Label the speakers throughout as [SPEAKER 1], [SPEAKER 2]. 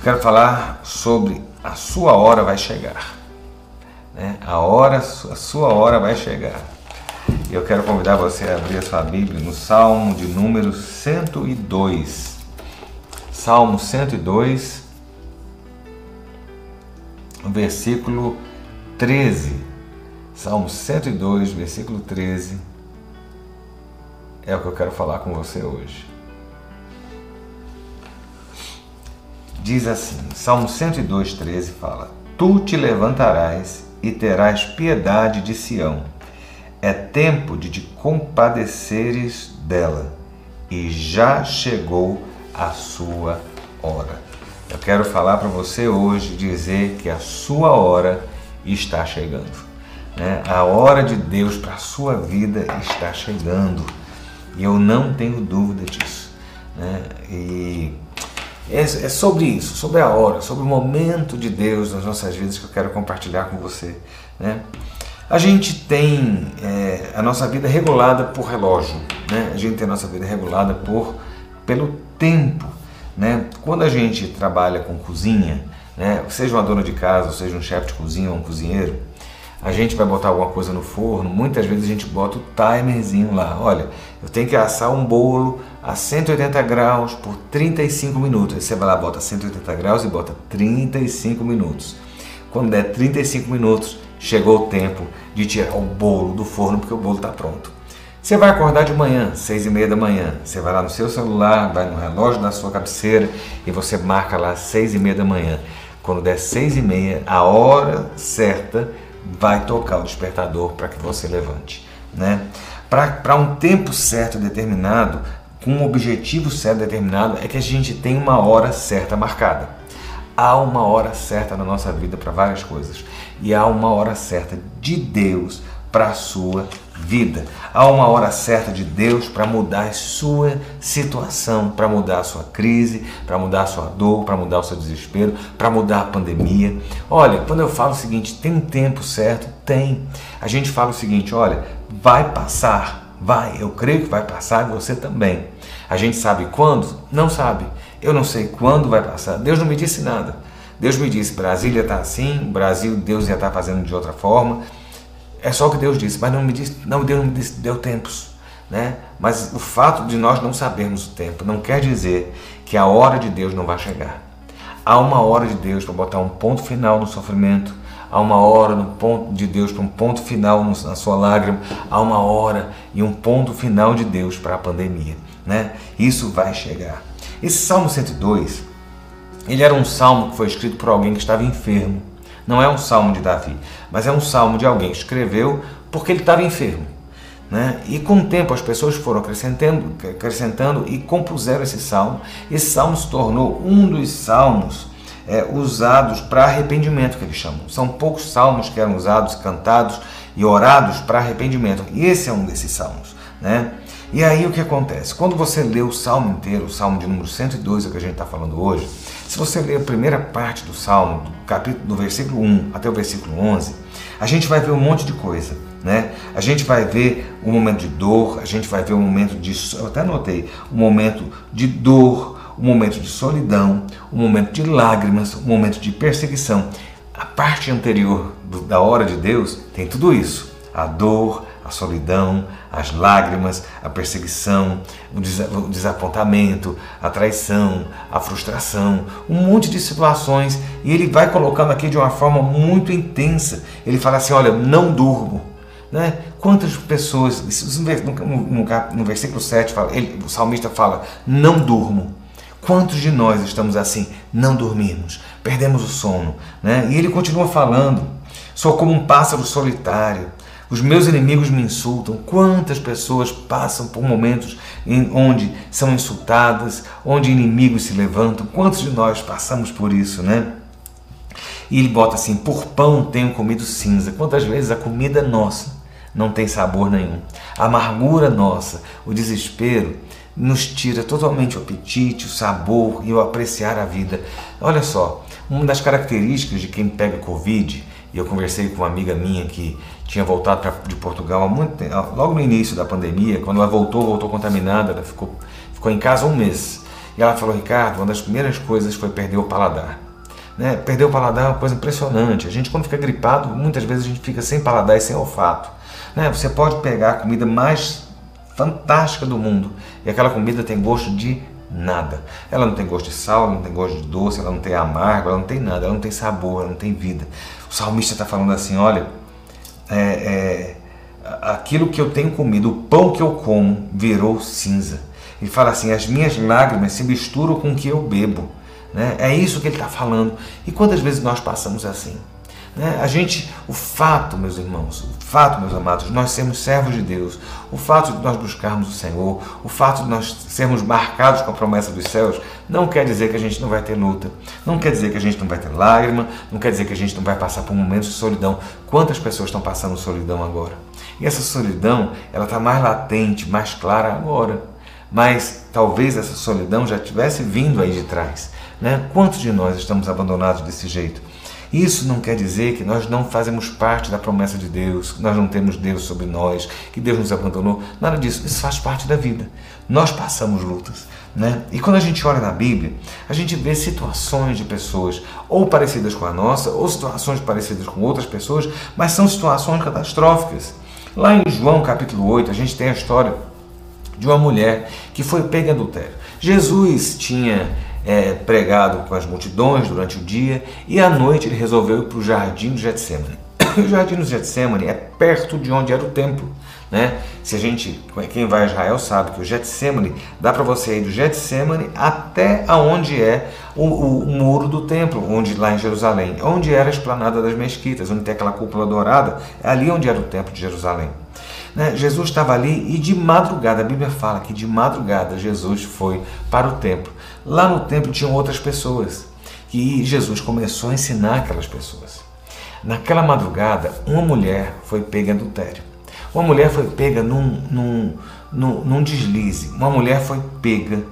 [SPEAKER 1] Eu quero falar sobre a sua hora vai chegar. Né? A hora, a sua hora vai chegar. Eu quero convidar você a abrir a sua Bíblia no Salmo de número 102. Salmo 102, versículo 13. Salmo 102, versículo 13. É o que eu quero falar com você hoje. Diz assim, Salmo 102, 13 fala: Tu te levantarás e terás piedade de Sião. É tempo de te compadeceres dela, e já chegou a sua hora. Eu quero falar para você hoje, dizer que a sua hora está chegando. Né? A hora de Deus para a sua vida está chegando. E eu não tenho dúvida disso. Né? E é, é sobre isso, sobre a hora, sobre o momento de Deus nas nossas vidas que eu quero compartilhar com você. Né? A gente tem é, a nossa vida regulada por relógio, né? a gente tem a nossa vida regulada por, pelo tempo. Né? Quando a gente trabalha com cozinha, né? seja uma dona de casa, seja um chefe de cozinha ou um cozinheiro, a gente vai botar alguma coisa no forno, muitas vezes a gente bota o timerzinho lá. Olha, eu tenho que assar um bolo a 180 graus por 35 minutos. Aí você vai lá, bota 180 graus e bota 35 minutos. Quando der 35 minutos, chegou o tempo de tirar o bolo do forno porque o bolo está pronto. Você vai acordar de manhã, seis e meia da manhã. Você vai lá no seu celular, vai no relógio da sua cabeceira e você marca lá seis e meia da manhã. Quando der seis e meia, a hora certa vai tocar o despertador para que você levante. Né? Para um tempo certo determinado, com um objetivo certo determinado, é que a gente tem uma hora certa marcada. Há uma hora certa na nossa vida para várias coisas e há uma hora certa de Deus para a sua vida. Há uma hora certa de Deus para mudar a sua situação, para mudar a sua crise, para mudar a sua dor, para mudar o seu desespero, para mudar a pandemia. Olha, quando eu falo o seguinte, tem um tempo certo? Tem. A gente fala o seguinte, olha, vai passar, vai, eu creio que vai passar e você também. A gente sabe quando? Não sabe. Eu não sei quando vai passar. Deus não me disse nada. Deus me disse, Brasília está assim, Brasil, Deus já está fazendo de outra forma. É só o que Deus disse, mas não me disse, não Deus não me disse, deu tempos, né? Mas o fato de nós não sabermos o tempo não quer dizer que a hora de Deus não vai chegar. Há uma hora de Deus para botar um ponto final no sofrimento, há uma hora no ponto de Deus para um ponto final na sua lágrima, há uma hora e um ponto final de Deus para a pandemia, né? Isso vai chegar. Esse Salmo 102, ele era um salmo que foi escrito por alguém que estava enfermo. Não é um salmo de Davi, mas é um salmo de alguém que escreveu porque ele estava enfermo. Né? E com o tempo as pessoas foram acrescentando, acrescentando e compuseram esse salmo. Esse salmo se tornou um dos salmos é, usados para arrependimento, que eles chamam. São poucos salmos que eram usados, cantados e orados para arrependimento. E esse é um desses salmos. Né? E aí o que acontece? Quando você lê o salmo inteiro, o salmo de número 102, é o que a gente está falando hoje, se você ler a primeira parte do salmo, do capítulo do versículo 1 até o versículo 11, a gente vai ver um monte de coisa. Né? A gente vai ver um momento de dor, a gente vai ver um momento de. Eu até anotei, um momento de dor, um momento de solidão, um momento de lágrimas, um momento de perseguição. A parte anterior da hora de Deus tem tudo isso: a dor, a solidão, as lágrimas, a perseguição, o desapontamento, a traição, a frustração, um monte de situações. E ele vai colocando aqui de uma forma muito intensa. Ele fala assim: Olha, não durmo. Né? Quantas pessoas, no, no, no versículo 7, fala, ele, o salmista fala: Não durmo. Quantos de nós estamos assim? Não dormimos, perdemos o sono. Né? E ele continua falando: Sou como um pássaro solitário os meus inimigos me insultam. Quantas pessoas passam por momentos em onde são insultadas, onde inimigos se levantam? Quantos de nós passamos por isso, né? E ele bota assim: por pão tenho comido cinza. Quantas vezes a comida nossa não tem sabor nenhum? A amargura nossa, o desespero, nos tira totalmente o apetite, o sabor e o apreciar a vida. Olha só, uma das características de quem pega Covid e eu conversei com uma amiga minha que tinha voltado pra, de Portugal muito logo no início da pandemia, quando ela voltou, voltou contaminada, ela ficou, ficou em casa um mês. E ela falou, Ricardo, uma das primeiras coisas foi perder o paladar. Né? Perder o paladar é uma coisa impressionante. A gente, quando fica gripado, muitas vezes a gente fica sem paladar e sem olfato. Né? Você pode pegar a comida mais fantástica do mundo e aquela comida tem gosto de nada. Ela não tem gosto de sal, não tem gosto de doce, ela não tem amargo, ela não tem nada, ela não tem sabor, ela não tem vida. O salmista está falando assim: olha, é, é, aquilo que eu tenho comido, o pão que eu como, virou cinza. Ele fala assim: as minhas lágrimas se misturam com o que eu bebo. Né? É isso que ele está falando. E quantas vezes nós passamos assim? Né? A gente, o fato, meus irmãos, o fato, meus amados, nós sermos servos de Deus, o fato de nós buscarmos o Senhor, o fato de nós sermos marcados com a promessa dos céus, não quer dizer que a gente não vai ter luta, não quer dizer que a gente não vai ter lágrima, não quer dizer que a gente não vai passar por momentos de solidão. Quantas pessoas estão passando solidão agora? E essa solidão, ela está mais latente, mais clara agora. Mas talvez essa solidão já tivesse vindo aí de trás. Né? Quantos de nós estamos abandonados desse jeito? Isso não quer dizer que nós não fazemos parte da promessa de Deus, que nós não temos Deus sobre nós, que Deus nos abandonou. Nada disso. Isso faz parte da vida. Nós passamos lutas. Né? E quando a gente olha na Bíblia, a gente vê situações de pessoas ou parecidas com a nossa, ou situações parecidas com outras pessoas, mas são situações catastróficas. Lá em João capítulo 8, a gente tem a história de uma mulher que foi pega em adultério. Jesus tinha é, pregado com as multidões durante o dia e à noite ele resolveu ir para o jardim do Getsemane. O jardim do Getsemane é perto de onde era o templo. Né? Se a gente, quem vai a Israel sabe que o Getsemane dá para você ir do Getsemane até aonde é o, o, o, muro do templo, onde lá em Jerusalém, onde era a esplanada das mesquitas, onde tem aquela cúpula dourada, é ali onde era o templo de Jerusalém. Né? Jesus estava ali e de madrugada, a Bíblia fala que de madrugada Jesus foi para o templo. Lá no templo tinham outras pessoas e Jesus começou a ensinar aquelas pessoas. Naquela madrugada, uma mulher foi pega em adultério. Uma mulher foi pega num, num, num, num deslize. Uma mulher foi pega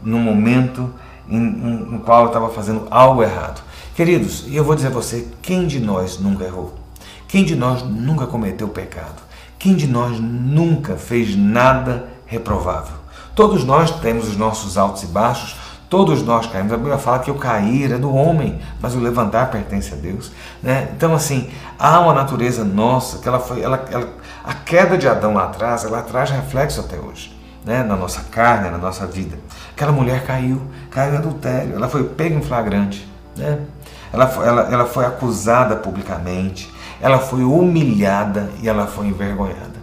[SPEAKER 1] num momento em, em, no qual estava fazendo algo errado. Queridos, eu vou dizer a você: quem de nós nunca errou? Quem de nós nunca cometeu pecado? Quem de nós nunca fez nada reprovável? Todos nós temos os nossos altos e baixos, todos nós caímos. A Bíblia fala que o cair é do homem, mas o levantar pertence a Deus. Né? Então, assim, há uma natureza nossa que ela foi. Ela, ela, a queda de Adão lá atrás, ela traz reflexo até hoje. Né, na nossa carne, na nossa vida. Aquela mulher caiu, caiu em adultério, ela foi pega em flagrante. Né? Ela, ela, ela foi acusada publicamente, ela foi humilhada e ela foi envergonhada.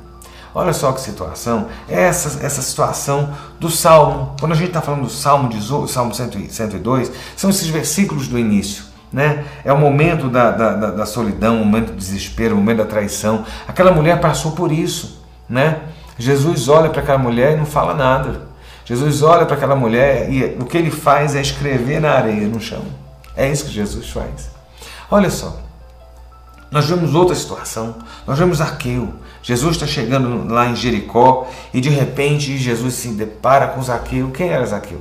[SPEAKER 1] Olha só que situação, essa, essa situação do Salmo. Quando a gente está falando do Salmo, de, Salmo 102, são esses versículos do início. Né? É o momento da, da, da, solidão, o momento do desespero, o momento da traição. Aquela mulher passou por isso. Né? Jesus olha para aquela mulher e não fala nada. Jesus olha para aquela mulher e o que ele faz é escrever na areia, no chão. É isso que Jesus faz. Olha só, nós vemos outra situação. Nós vemos Zaqueu. Jesus está chegando lá em Jericó e de repente Jesus se depara com Zaqueu. Quem era Zaqueu?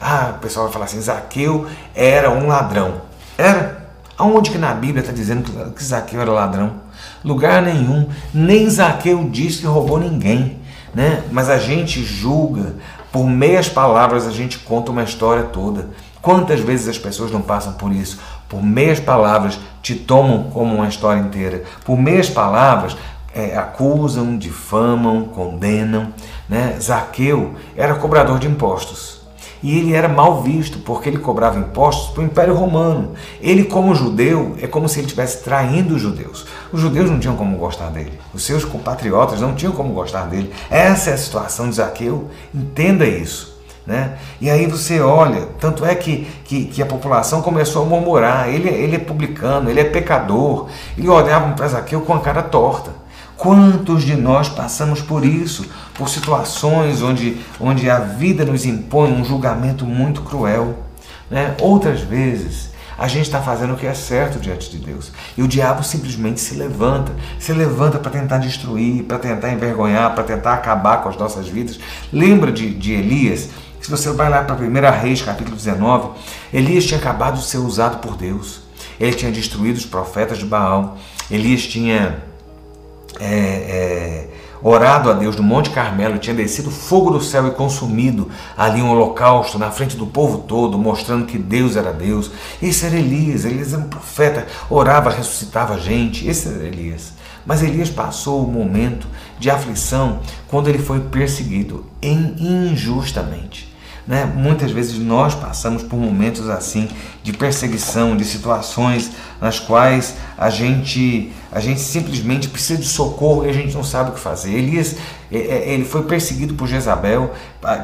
[SPEAKER 1] Ah, o pessoal vai falar assim: Zaqueu era um ladrão. Era? Aonde que na Bíblia está dizendo que Zaqueu era ladrão? Lugar nenhum. Nem Zaqueu disse que roubou ninguém. Né? Mas a gente julga, por meias palavras a gente conta uma história toda. Quantas vezes as pessoas não passam por isso? Por meias palavras te tomam como uma história inteira. Por meias palavras é, acusam, difamam, condenam. Né? Zaqueu era cobrador de impostos. E ele era mal visto porque ele cobrava impostos para o Império Romano. Ele, como judeu, é como se ele estivesse traindo os judeus. Os judeus não tinham como gostar dele. Os seus compatriotas não tinham como gostar dele. Essa é a situação de Zaqueu. Entenda isso. Né? E aí você olha, tanto é que, que, que, a população começou a murmurar, ele, ele é publicano, ele é pecador, e olhavam para Zaqueu com a cara torta. Quantos de nós passamos por isso, por situações onde, onde a vida nos impõe um julgamento muito cruel? Né? Outras vezes, a gente está fazendo o que é certo diante de Deus. E o diabo simplesmente se levanta, se levanta para tentar destruir, para tentar envergonhar, para tentar acabar com as nossas vidas. Lembra de, de Elias? Se você vai lá para 1 Reis, capítulo 19, Elias tinha acabado de ser usado por Deus. Ele tinha destruído os profetas de Baal. Elias tinha é, é, orado a Deus no Monte Carmelo, tinha descido fogo do céu e consumido ali um holocausto na frente do povo todo, mostrando que Deus era Deus. Esse era Elias, Elias era um profeta, orava, ressuscitava gente. Esse era Elias. Mas Elias passou o momento de aflição quando ele foi perseguido injustamente. Né? Muitas vezes nós passamos por momentos assim de perseguição, de situações nas quais a gente, a gente simplesmente precisa de socorro e a gente não sabe o que fazer. Elias é, é, ele foi perseguido por Jezabel,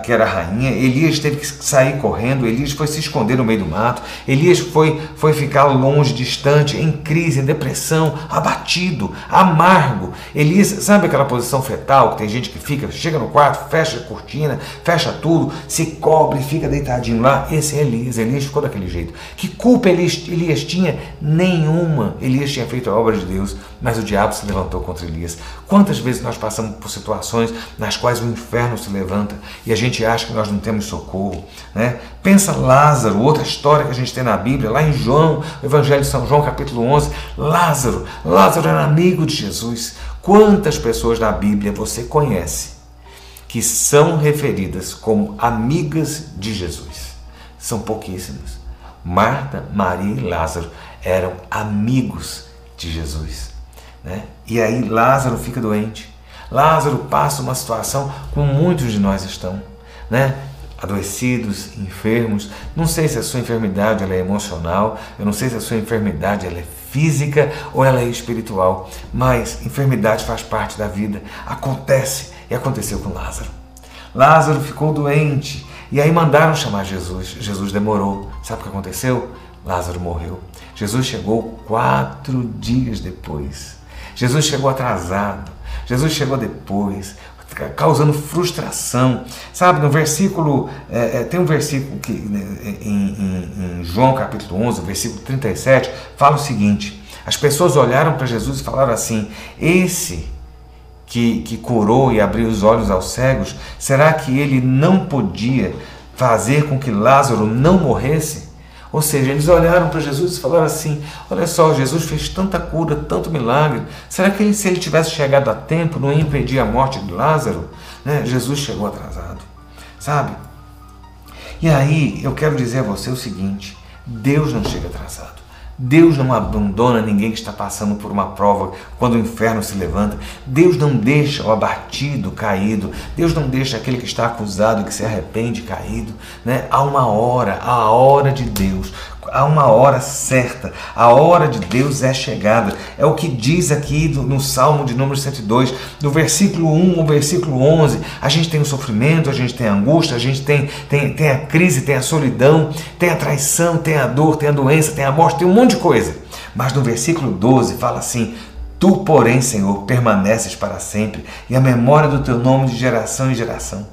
[SPEAKER 1] que era rainha. Elias teve que sair correndo. Elias foi se esconder no meio do mato. Elias foi, foi ficar longe, distante, em crise, em depressão, abatido, amargo. Elias, sabe aquela posição fetal que tem gente que fica, chega no quarto, fecha a cortina, fecha tudo, se cobre, fica deitadinho lá? Esse é Elias. Elias ficou daquele jeito. Que culpa Elias, Elias tinha? Nenhuma. Elias tinha feito a obra de Deus, mas o diabo se levantou contra Elias. Quantas vezes nós passamos por situações nas quais o inferno se levanta e a gente acha que nós não temos socorro? Né? Pensa Lázaro, outra história que a gente tem na Bíblia, lá em João, o Evangelho de São João, capítulo 11. Lázaro, Lázaro era amigo de Jesus. Quantas pessoas na Bíblia você conhece que são referidas como amigas de Jesus? São pouquíssimas. Marta, Maria e Lázaro eram amigos de Jesus. Né? E aí Lázaro fica doente. Lázaro passa uma situação como muitos de nós estão, né? adoecidos, enfermos. Não sei se a sua enfermidade ela é emocional, eu não sei se a sua enfermidade ela é física ou ela é espiritual, mas enfermidade faz parte da vida, acontece e aconteceu com Lázaro. Lázaro ficou doente e aí mandaram chamar Jesus. Jesus demorou. Sabe o que aconteceu? Lázaro morreu. Jesus chegou quatro dias depois. Jesus chegou atrasado. Jesus chegou depois, causando frustração. Sabe, no versículo, é, é, tem um versículo que, né, em, em, em, João capítulo 11, versículo 37, fala o seguinte: as pessoas olharam para Jesus e falaram assim: esse que, que curou e abriu os olhos aos cegos, será que ele não podia fazer com que Lázaro não morresse? Ou seja, eles olharam para Jesus e falaram assim: Olha só, Jesus fez tanta cura, tanto milagre. Será que ele, se ele tivesse chegado a tempo, não ia impedir a morte de Lázaro? Né? Jesus chegou atrasado, sabe? E aí eu quero dizer a você o seguinte: Deus não chega atrasado. Deus não abandona ninguém que está passando por uma prova quando o inferno se levanta. Deus não deixa o abatido caído. Deus não deixa aquele que está acusado que se arrepende caído. Né? Há uma hora, a hora de Deus há uma hora certa, a hora de Deus é chegada. É o que diz aqui no Salmo de número 102, do versículo 1 ao versículo 11. A gente tem o sofrimento, a gente tem a angústia, a gente tem, tem, tem a crise, tem a solidão, tem a traição, tem a dor, tem a doença, tem a morte, tem um monte de coisa. Mas no versículo 12 fala assim: Tu, porém, Senhor, permaneces para sempre, e a memória do teu nome de geração em geração.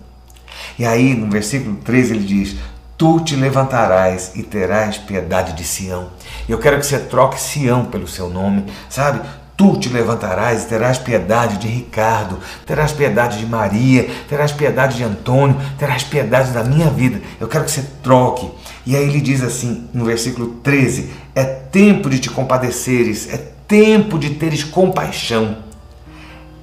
[SPEAKER 1] E aí, no versículo 13, ele diz: Tu te levantarás e terás piedade de Sião. Eu quero que você troque Sião pelo seu nome, sabe? Tu te levantarás e terás piedade de Ricardo, terás piedade de Maria, terás piedade de Antônio, terás piedade da minha vida. Eu quero que você troque. E aí ele diz assim no versículo 13: É tempo de te compadeceres, é tempo de teres compaixão.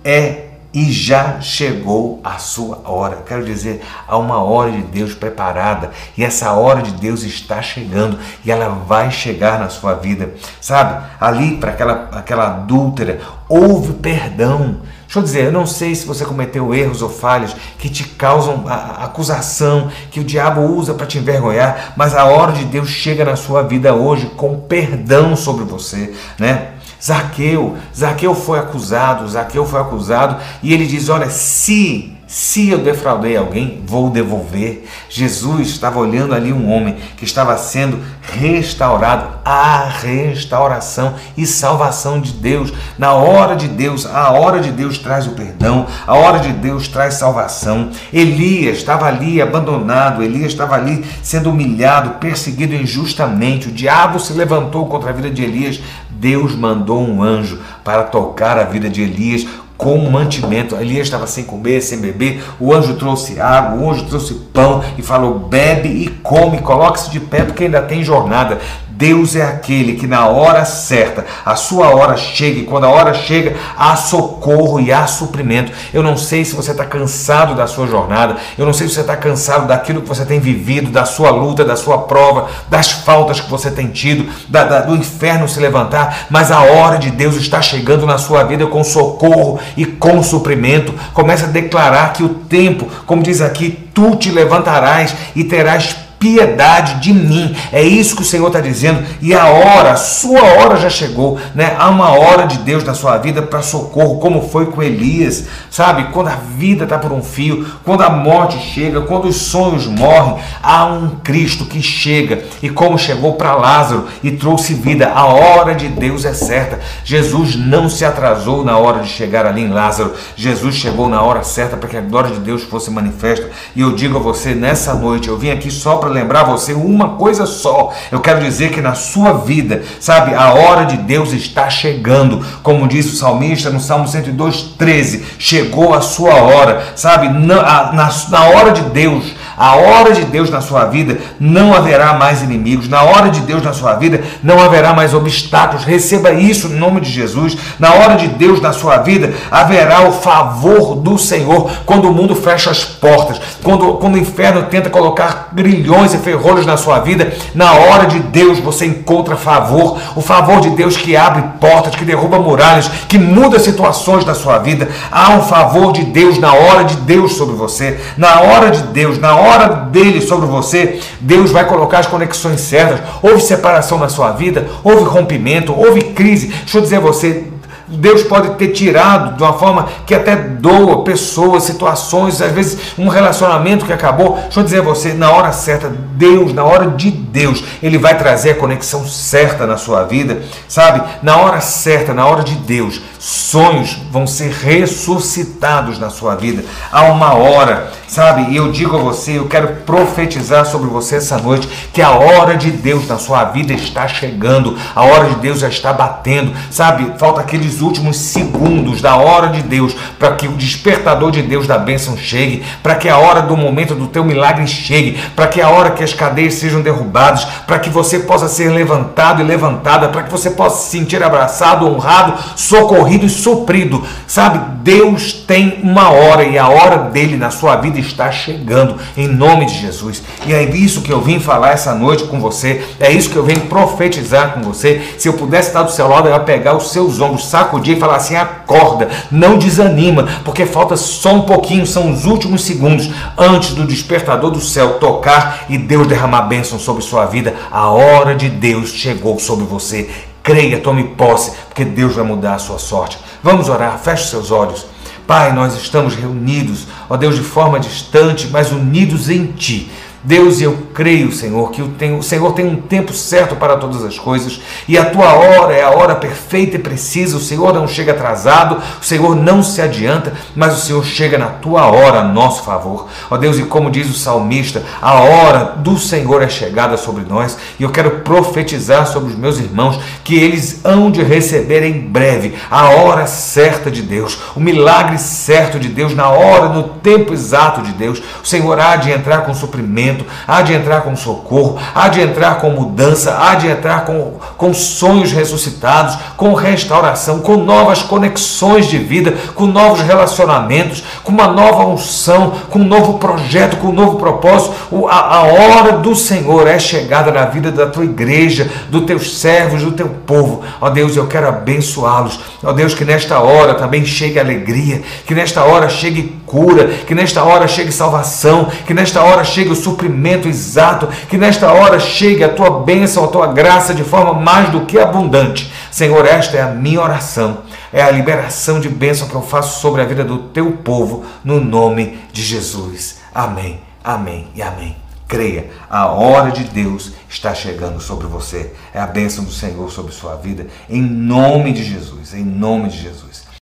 [SPEAKER 1] É e já chegou a sua hora. Quero dizer, há uma hora de Deus preparada e essa hora de Deus está chegando e ela vai chegar na sua vida. Sabe, ali para aquela, aquela adúltera, houve perdão. Deixa eu dizer, eu não sei se você cometeu erros ou falhas que te causam a acusação, que o diabo usa para te envergonhar, mas a hora de Deus chega na sua vida hoje com perdão sobre você, né? Zaqueu, Zaqueu foi acusado, Zaqueu foi acusado, e ele diz: Olha, se, se eu defraudei alguém, vou devolver. Jesus estava olhando ali um homem que estava sendo restaurado, a restauração e salvação de Deus. Na hora de Deus, a hora de Deus traz o perdão, a hora de Deus traz salvação. Elias estava ali abandonado, Elias estava ali sendo humilhado, perseguido injustamente. O diabo se levantou contra a vida de Elias, Deus mandou um anjo para tocar a vida de Elias com mantimento. Elias estava sem comer, sem beber. O anjo trouxe água, o anjo trouxe pão e falou: bebe e come, coloque-se de pé porque ainda tem jornada. Deus é aquele que na hora certa, a sua hora chega, e quando a hora chega, há socorro e há suprimento. Eu não sei se você está cansado da sua jornada, eu não sei se você está cansado daquilo que você tem vivido, da sua luta, da sua prova, das faltas que você tem tido, da, da, do inferno se levantar, mas a hora de Deus está chegando na sua vida com socorro e com suprimento. Comece a declarar que o tempo, como diz aqui, tu te levantarás e terás piedade de mim. É isso que o Senhor está dizendo. E a hora, a sua hora já chegou. Né? Há uma hora de Deus na sua vida para socorro, como foi com Elias. Sabe? Quando a vida está por um fio, quando a morte chega, quando os sonhos morrem, há um Cristo que chega. E como chegou para Lázaro e trouxe vida, a hora de Deus é certa. Jesus não se atrasou na hora de chegar ali em Lázaro. Jesus chegou na hora certa para que a glória de Deus fosse manifesta. E eu digo a você, nessa noite, eu vim aqui só para lembrar você uma coisa só. Eu quero dizer que na sua vida, sabe, a hora de Deus está chegando. Como disse o salmista no Salmo 102, 13: chegou a sua hora, sabe, na, na, na hora de Deus a hora de Deus na sua vida não haverá mais inimigos. Na hora de Deus na sua vida não haverá mais obstáculos. Receba isso em nome de Jesus. Na hora de Deus na sua vida haverá o favor do Senhor. Quando o mundo fecha as portas, quando, quando o inferno tenta colocar grilhões e ferrolhos na sua vida, na hora de Deus você encontra favor. O favor de Deus que abre portas, que derruba muralhas, que muda situações da sua vida. Há um favor de Deus na hora de Deus sobre você. Na hora de Deus, na hora hora dele sobre você, Deus vai colocar as conexões certas. Houve separação na sua vida, houve rompimento, houve crise. Deixa eu dizer a você, Deus pode ter tirado de uma forma que até doa pessoas, situações, às vezes um relacionamento que acabou. Deixa eu dizer a você, na hora certa, Deus, na hora de Deus, Ele vai trazer a conexão certa na sua vida, sabe? Na hora certa, na hora de Deus, sonhos vão ser ressuscitados na sua vida. Há uma hora, sabe? E eu digo a você, eu quero profetizar sobre você essa noite que a hora de Deus na sua vida está chegando, a hora de Deus já está batendo, sabe? Falta aqueles últimos segundos da hora de Deus para que o despertador de Deus da bênção chegue, para que a hora do momento do teu milagre chegue, para que a hora que as cadeias sejam derrubadas, para que você possa ser levantado e levantada, para que você possa se sentir abraçado, honrado, socorrido e suprido. Sabe, Deus tem uma hora e a hora dele na sua vida está chegando, em nome de Jesus. E é isso que eu vim falar essa noite com você, é isso que eu venho profetizar com você. Se eu pudesse estar do seu lado, eu ia pegar os seus ombros, sacudir e falar assim: acorda, não desanima, porque falta só um pouquinho, são os últimos segundos antes do despertador do céu tocar e Deus derramar bênção sobre sua vida. A hora de Deus chegou sobre você. Creia, tome posse, porque Deus vai mudar a sua sorte. Vamos orar, feche seus olhos. Pai, nós estamos reunidos, ó Deus, de forma distante, mas unidos em Ti. Deus, eu creio, Senhor, que o Senhor tem um tempo certo para todas as coisas e a tua hora é a hora perfeita e precisa. O Senhor não chega atrasado, o Senhor não se adianta, mas o Senhor chega na tua hora a nosso favor. Ó Deus, e como diz o salmista, a hora do Senhor é chegada sobre nós e eu quero profetizar sobre os meus irmãos que eles hão de receber em breve a hora certa de Deus, o milagre certo de Deus, na hora, no tempo exato de Deus. O Senhor há de entrar com suprimento há de entrar com socorro, há de entrar com mudança, há de entrar com, com sonhos ressuscitados, com restauração, com novas conexões de vida, com novos relacionamentos, com uma nova unção, com um novo projeto, com um novo propósito. A, a hora do Senhor é chegada na vida da tua igreja, dos teus servos, do teu povo. Ó Deus, eu quero abençoá-los. Ó Deus, que nesta hora também chegue alegria, que nesta hora chegue cura, que nesta hora chegue salvação, que nesta hora chegue o suprimento exato, que nesta hora chegue a tua bênção, a tua graça de forma mais do que abundante. Senhor, esta é a minha oração, é a liberação de bênção que eu faço sobre a vida do teu povo, no nome de Jesus. Amém, amém e amém. Creia, a hora de Deus está chegando sobre você. É a bênção do Senhor sobre sua vida, em nome de Jesus, em nome de Jesus.